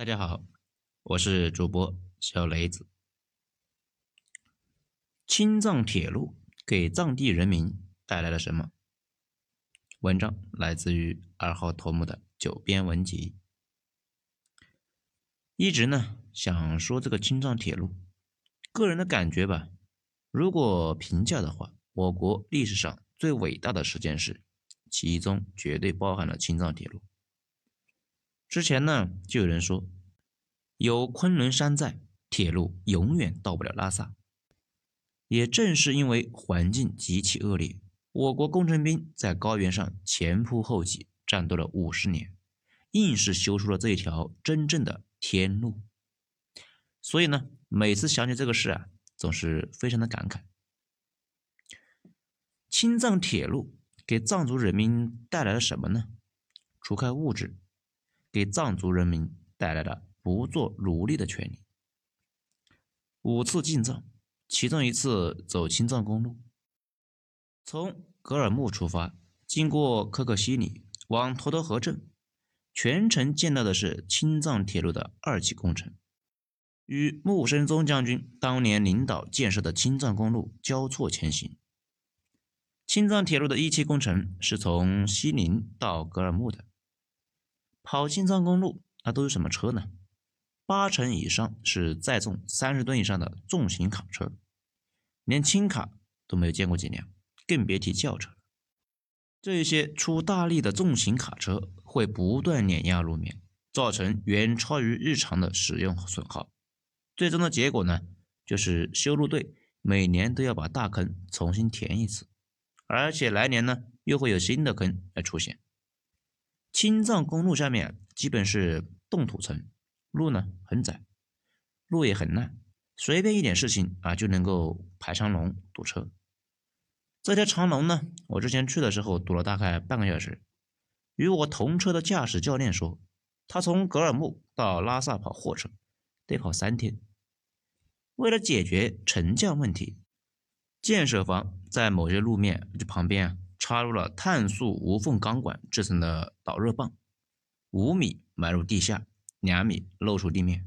大家好，我是主播小雷子。青藏铁路给藏地人民带来了什么？文章来自于二号头目的九编文集。一直呢想说这个青藏铁路，个人的感觉吧，如果评价的话，我国历史上最伟大的十件事，其中绝对包含了青藏铁路。之前呢，就有人说，有昆仑山在，铁路永远到不了拉萨。也正是因为环境极其恶劣，我国工程兵在高原上前仆后继战斗了五十年，硬是修出了这一条真正的天路。所以呢，每次想起这个事啊，总是非常的感慨。青藏铁路给藏族人民带来了什么呢？除开物质。给藏族人民带来了不做奴隶的权利。五次进藏，其中一次走青藏公路，从格尔木出发，经过可可西里往沱沱河镇，全程见到的是青藏铁路的二期工程，与木生宗将军当年领导建设的青藏公路交错前行。青藏铁路的一期工程是从西宁到格尔木的。跑青藏公路，那都是什么车呢？八成以上是载重三十吨以上的重型卡车，连轻卡都没有见过几辆，更别提轿车了。这些出大力的重型卡车会不断碾压路面，造成远超于日常的使用损耗。最终的结果呢，就是修路队每年都要把大坑重新填一次，而且来年呢，又会有新的坑来出现。青藏公路下面基本是冻土层，路呢很窄，路也很烂，随便一点事情啊就能够排长龙堵车。这条长龙呢，我之前去的时候堵了大概半个小时。与我同车的驾驶教练说，他从格尔木到拉萨跑货车得跑三天。为了解决沉降问题，建设方在某些路面就旁边啊。插入了碳素无缝钢管制成的导热棒，五米埋入地下，两米露出地面。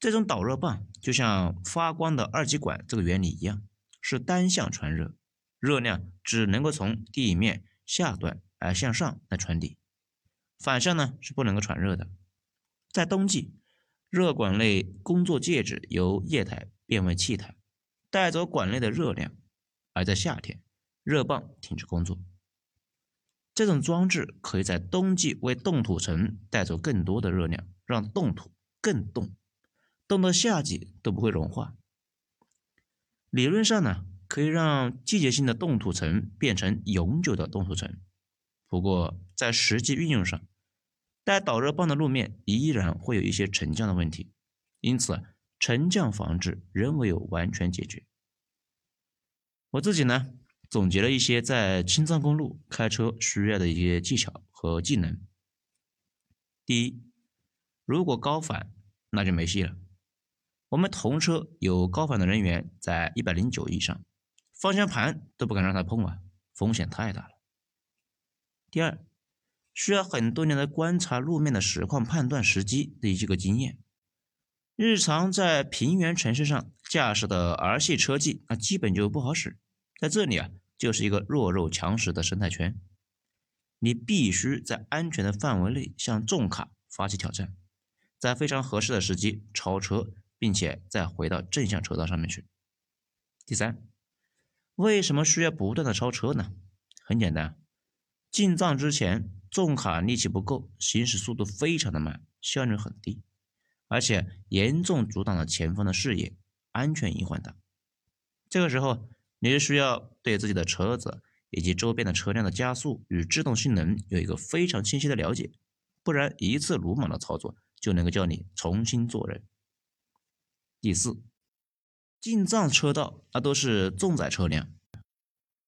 这种导热棒就像发光的二极管这个原理一样，是单向传热，热量只能够从地面下端而向上来传递，反向呢是不能够传热的。在冬季，热管内工作介质由液态变为气态，带走管内的热量；而在夏天，热棒停止工作，这种装置可以在冬季为冻土层带走更多的热量，让冻土更冻，冻到夏季都不会融化。理论上呢，可以让季节性的冻土层变成永久的冻土层。不过在实际运用上，带导热棒的路面依然会有一些沉降的问题，因此沉降防治仍未有完全解决。我自己呢？总结了一些在青藏公路开车需要的一些技巧和技能。第一，如果高反，那就没戏了。我们同车有高反的人员在一百零九以上，方向盘都不敢让他碰啊，风险太大了。第二，需要很多年的观察路面的实况判断时机的这个经验。日常在平原城市上驾驶的儿戏车技，那基本就不好使。在这里啊，就是一个弱肉强食的生态圈，你必须在安全的范围内向重卡发起挑战，在非常合适的时机超车，并且再回到正向车道上面去。第三，为什么需要不断的超车呢？很简单，进藏之前重卡力气不够，行驶速度非常的慢，效率很低，而且严重阻挡了前方的视野，安全隐患大。这个时候。你是需要对自己的车子以及周边的车辆的加速与制动性能有一个非常清晰的了解，不然一次鲁莽的操作就能够叫你重新做人。第四，进藏车道那都是重载车辆，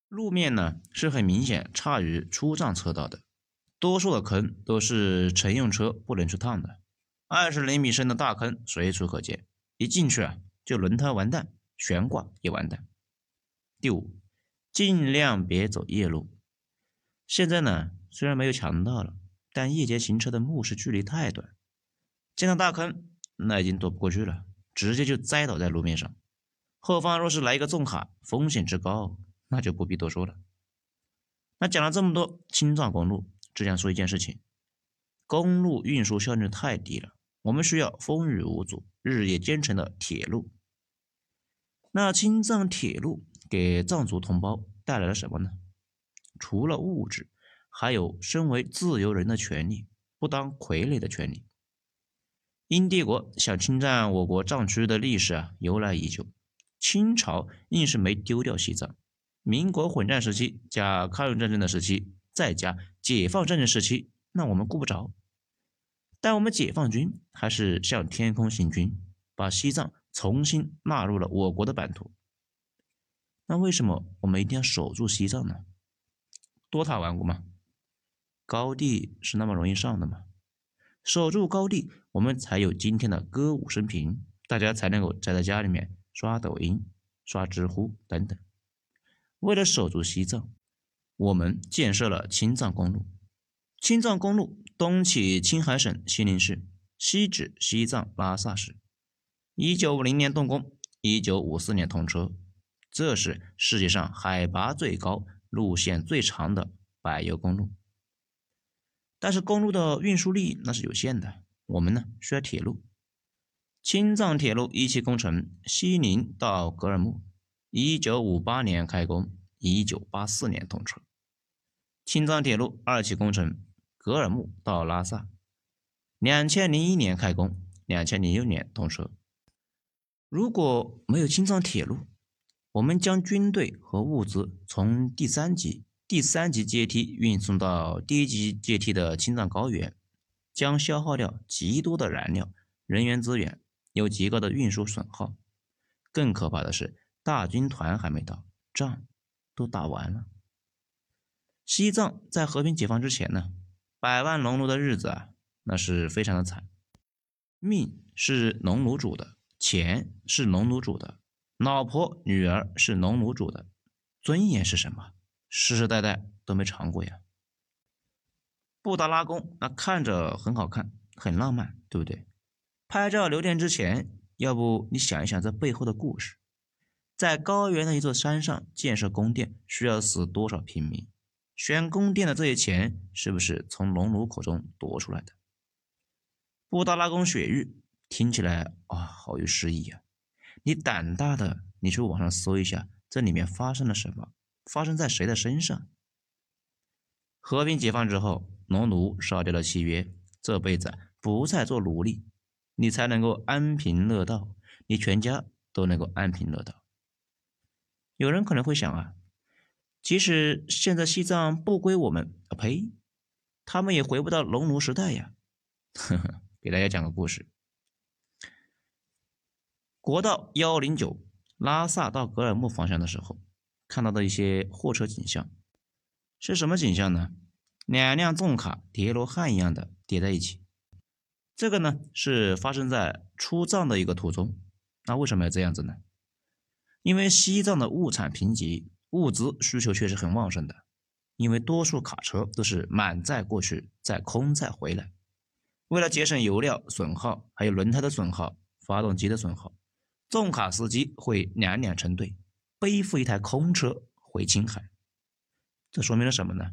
路面呢是很明显差于出藏车道的，多数的坑都是乘用车不能去趟的，二十厘米深的大坑随处可见，一进去啊就轮胎完蛋，悬挂也完蛋。第五，尽量别走夜路。现在呢，虽然没有强盗了，但夜间行车的目视距离太短，见到大坑，那已经躲不过去了，直接就栽倒在路面上。后方若是来一个重卡，风险之高，那就不必多说了。那讲了这么多，青藏公路只想说一件事情：公路运输效率太低了，我们需要风雨无阻、日夜兼程的铁路。那青藏铁路给藏族同胞带来了什么呢？除了物质，还有身为自由人的权利，不当傀儡的权利。英帝国想侵占我国藏区的历史啊，由来已久。清朝硬是没丢掉西藏。民国混战时期加抗日战争的时期，再加解放战争时期，那我们顾不着。但我们解放军还是向天空行军，把西藏重新纳入了我国的版图。那为什么我们一定要守住西藏呢？多塔顽固吗？高地是那么容易上的吗？守住高地，我们才有今天的歌舞升平，大家才能够宅在家里面刷抖音、刷知乎等等。为了守住西藏，我们建设了青藏公路。青藏公路东起青海省西宁市，西至西藏拉萨市。一九五零年动工，一九五四年通车。这是世界上海拔最高、路线最长的柏油公路。但是公路的运输力那是有限的，我们呢需要铁路。青藏铁路一期工程，西宁到格尔木。一九五八年开工，一九八四年通车。青藏铁路二期工程，格尔木到拉萨，两千零一年开工，两千零六年通车。如果没有青藏铁路，我们将军队和物资从第三级、第三级阶梯运送到第一级阶梯的青藏高原，将消耗掉极多的燃料、人员资源，有极高的运输损耗。更可怕的是。大军团还没到，仗都打完了。西藏在和平解放之前呢，百万农奴的日子啊，那是非常的惨。命是农奴主的，钱是农奴主的，老婆女儿是农奴主的，尊严是什么？世世代代都没尝过呀。布达拉宫那看着很好看，很浪漫，对不对？拍照留念之前，要不你想一想这背后的故事。在高原的一座山上建设宫殿，需要死多少平民？选宫殿的这些钱，是不是从农奴口中夺出来的？布达拉宫雪域听起来啊，好有诗意啊！你胆大的，你去网上搜一下，这里面发生了什么？发生在谁的身上？和平解放之后，农奴烧掉了契约，这辈子不再做奴隶，你才能够安贫乐道，你全家都能够安贫乐道。有人可能会想啊，即使现在西藏不归我们，啊呸，他们也回不到农奴时代呀。呵呵，给大家讲个故事。国道幺零九拉萨到格尔木方向的时候，看到的一些货车景象，是什么景象呢？两辆重卡叠罗汉一样的叠在一起。这个呢是发生在出藏的一个途中。那为什么要这样子呢？因为西藏的物产贫瘠，物资需求确实很旺盛的。因为多数卡车都是满载过去，再空载回来。为了节省油料损耗，还有轮胎的损耗、发动机的损耗，重卡司机会两两成对，背负一台空车回青海。这说明了什么呢？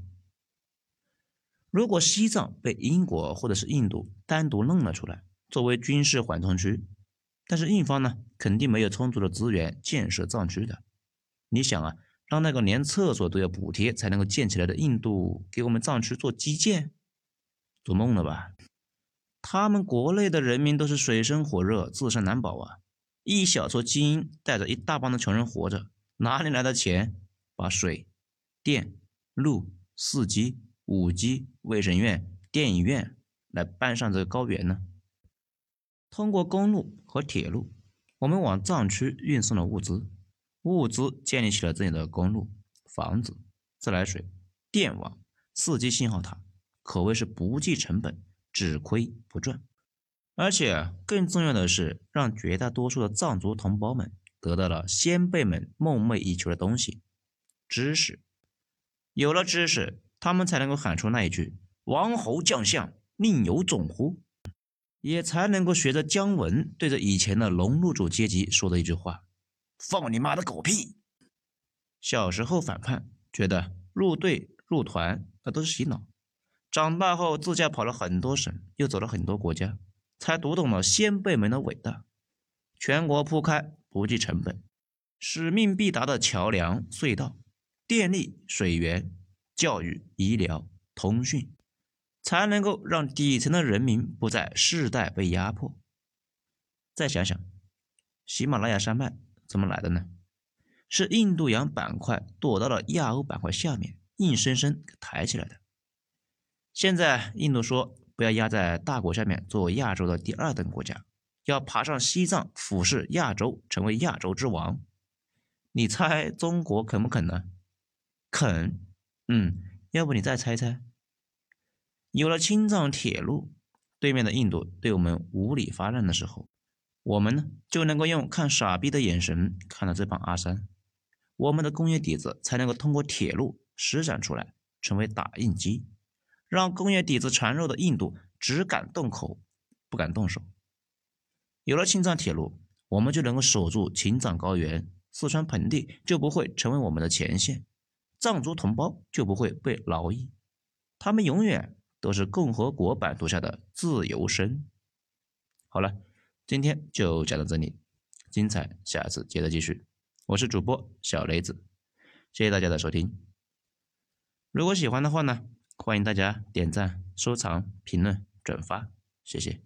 如果西藏被英国或者是印度单独弄了出来，作为军事缓冲区。但是印方呢，肯定没有充足的资源建设藏区的。你想啊，让那个连厕所都要补贴才能够建起来的印度给我们藏区做基建，做梦了吧？他们国内的人民都是水深火热、自身难保啊！一小撮精英带着一大帮的穷人活着，哪里来的钱把水电、路、四 G、五 G、卫生院、电影院来搬上这个高原呢？通过公路和铁路，我们往藏区运送了物资，物资建立起了这里的公路、房子、自来水、电网、四 G 信号塔，可谓是不计成本，只亏不赚。而且更重要的是，让绝大多数的藏族同胞们得到了先辈们梦寐以求的东西——知识。有了知识，他们才能够喊出那一句“王侯将相宁有种乎”。也才能够学着姜文对着以前的农奴主阶级说的一句话：“放你妈的狗屁！”小时候反叛，觉得入队入团那都是洗脑；长大后自驾跑了很多省，又走了很多国家，才读懂了先辈们的伟大。全国铺开不计成本、使命必达的桥梁隧道、电力、水源、教育、医疗、通讯。才能够让底层的人民不再世代被压迫。再想想，喜马拉雅山脉怎么来的呢？是印度洋板块躲到了亚欧板块下面，硬生生给抬起来的。现在印度说不要压在大国下面做亚洲的第二等国家，要爬上西藏俯视亚洲，成为亚洲之王。你猜中国肯不肯呢？肯。嗯，要不你再猜猜。有了青藏铁路，对面的印度对我们无理发难的时候，我们呢就能够用看傻逼的眼神看到这帮阿三，我们的工业底子才能够通过铁路施展出来，成为打印机，让工业底子孱弱的印度只敢动口，不敢动手。有了青藏铁路，我们就能够守住青藏高原，四川盆地就不会成为我们的前线，藏族同胞就不会被劳役，他们永远。都是共和国版图下的自由身。好了，今天就讲到这里，精彩下次接着继续。我是主播小雷子，谢谢大家的收听。如果喜欢的话呢，欢迎大家点赞、收藏、评论、转发，谢谢。